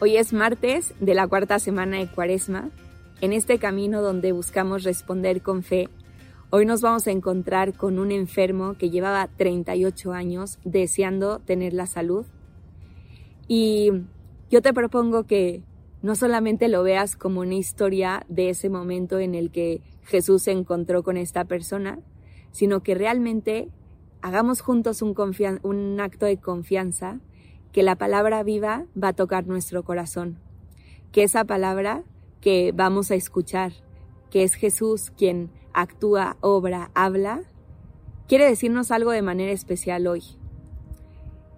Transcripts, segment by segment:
Hoy es martes de la cuarta semana de Cuaresma. En este camino donde buscamos responder con fe, hoy nos vamos a encontrar con un enfermo que llevaba 38 años deseando tener la salud. Y yo te propongo que no solamente lo veas como una historia de ese momento en el que Jesús se encontró con esta persona, sino que realmente hagamos juntos un, un acto de confianza que la palabra viva va a tocar nuestro corazón, que esa palabra que vamos a escuchar, que es Jesús quien actúa, obra, habla, quiere decirnos algo de manera especial hoy.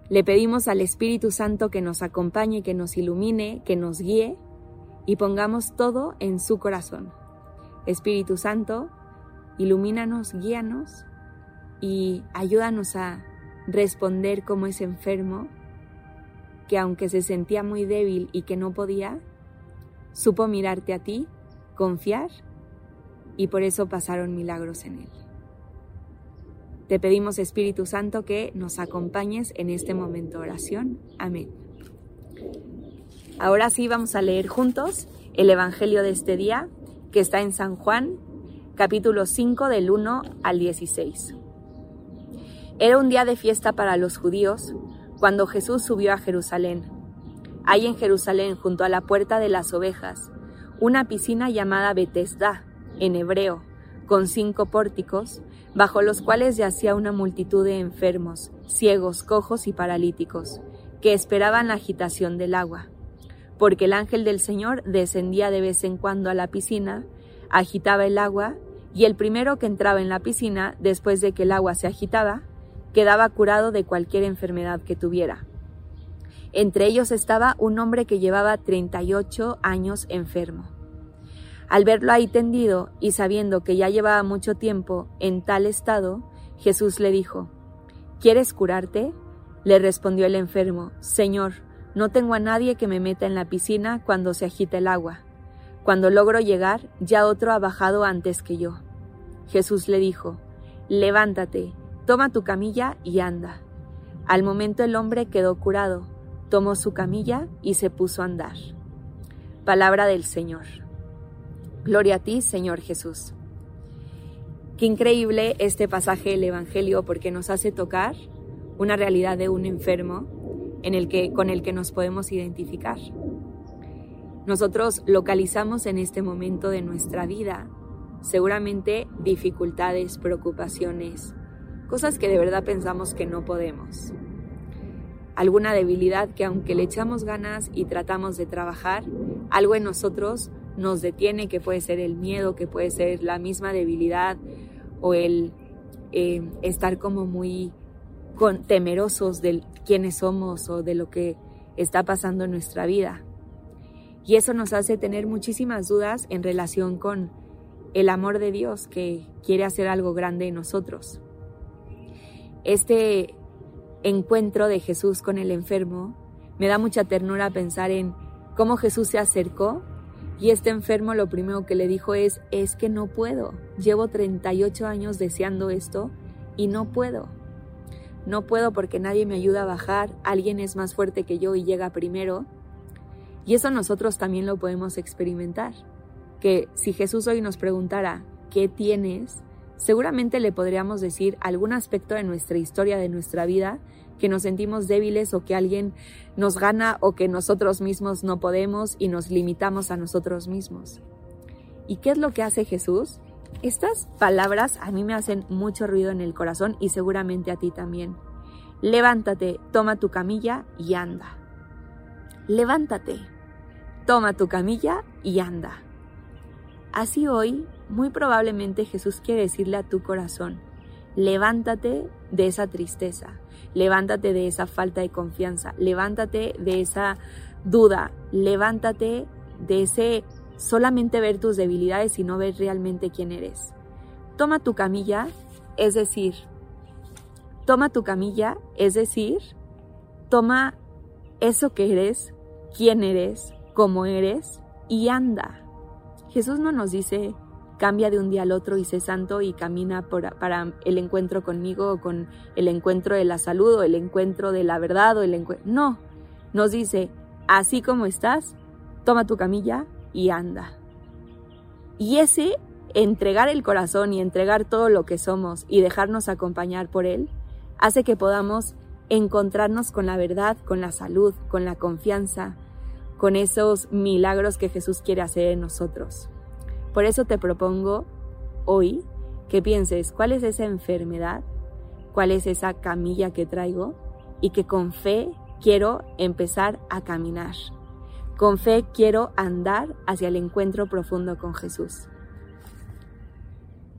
Le pedimos al Espíritu Santo que nos acompañe, que nos ilumine, que nos guíe y pongamos todo en su corazón. Espíritu Santo, ilumínanos, guíanos y ayúdanos a responder como ese enfermo que aunque se sentía muy débil y que no podía, supo mirarte a ti, confiar y por eso pasaron milagros en él. Te pedimos Espíritu Santo que nos acompañes en este momento de oración. Amén. Ahora sí vamos a leer juntos el Evangelio de este día que está en San Juan, capítulo 5 del 1 al 16. Era un día de fiesta para los judíos cuando Jesús subió a Jerusalén. Hay en Jerusalén, junto a la puerta de las ovejas, una piscina llamada Betesda, en hebreo, con cinco pórticos, bajo los cuales yacía una multitud de enfermos, ciegos, cojos y paralíticos, que esperaban la agitación del agua. Porque el ángel del Señor descendía de vez en cuando a la piscina, agitaba el agua, y el primero que entraba en la piscina, después de que el agua se agitaba, quedaba curado de cualquier enfermedad que tuviera. Entre ellos estaba un hombre que llevaba 38 años enfermo. Al verlo ahí tendido y sabiendo que ya llevaba mucho tiempo en tal estado, Jesús le dijo, ¿Quieres curarte? Le respondió el enfermo, Señor, no tengo a nadie que me meta en la piscina cuando se agita el agua. Cuando logro llegar, ya otro ha bajado antes que yo. Jesús le dijo, Levántate, Toma tu camilla y anda. Al momento el hombre quedó curado, tomó su camilla y se puso a andar. Palabra del Señor. Gloria a ti, Señor Jesús. Qué increíble este pasaje del Evangelio porque nos hace tocar una realidad de un enfermo en el que, con el que nos podemos identificar. Nosotros localizamos en este momento de nuestra vida seguramente dificultades, preocupaciones, cosas que de verdad pensamos que no podemos. Alguna debilidad que aunque le echamos ganas y tratamos de trabajar, algo en nosotros nos detiene, que puede ser el miedo, que puede ser la misma debilidad o el eh, estar como muy temerosos de quiénes somos o de lo que está pasando en nuestra vida. Y eso nos hace tener muchísimas dudas en relación con el amor de Dios que quiere hacer algo grande en nosotros. Este encuentro de Jesús con el enfermo me da mucha ternura pensar en cómo Jesús se acercó y este enfermo lo primero que le dijo es, es que no puedo, llevo 38 años deseando esto y no puedo. No puedo porque nadie me ayuda a bajar, alguien es más fuerte que yo y llega primero. Y eso nosotros también lo podemos experimentar. Que si Jesús hoy nos preguntara, ¿qué tienes? Seguramente le podríamos decir algún aspecto de nuestra historia, de nuestra vida, que nos sentimos débiles o que alguien nos gana o que nosotros mismos no podemos y nos limitamos a nosotros mismos. ¿Y qué es lo que hace Jesús? Estas palabras a mí me hacen mucho ruido en el corazón y seguramente a ti también. Levántate, toma tu camilla y anda. Levántate, toma tu camilla y anda. Así hoy muy probablemente Jesús quiere decirle a tu corazón, levántate de esa tristeza, levántate de esa falta de confianza, levántate de esa duda, levántate de ese solamente ver tus debilidades y no ver realmente quién eres. Toma tu camilla, es decir, toma tu camilla, es decir, toma eso que eres, quién eres, cómo eres y anda. Jesús no nos dice cambia de un día al otro y sé santo y camina para el encuentro conmigo o con el encuentro de la salud o el encuentro de la verdad o el encuentro... No, nos dice, así como estás, toma tu camilla y anda. Y ese entregar el corazón y entregar todo lo que somos y dejarnos acompañar por Él, hace que podamos encontrarnos con la verdad, con la salud, con la confianza, con esos milagros que Jesús quiere hacer en nosotros. Por eso te propongo hoy que pienses cuál es esa enfermedad, cuál es esa camilla que traigo y que con fe quiero empezar a caminar. Con fe quiero andar hacia el encuentro profundo con Jesús.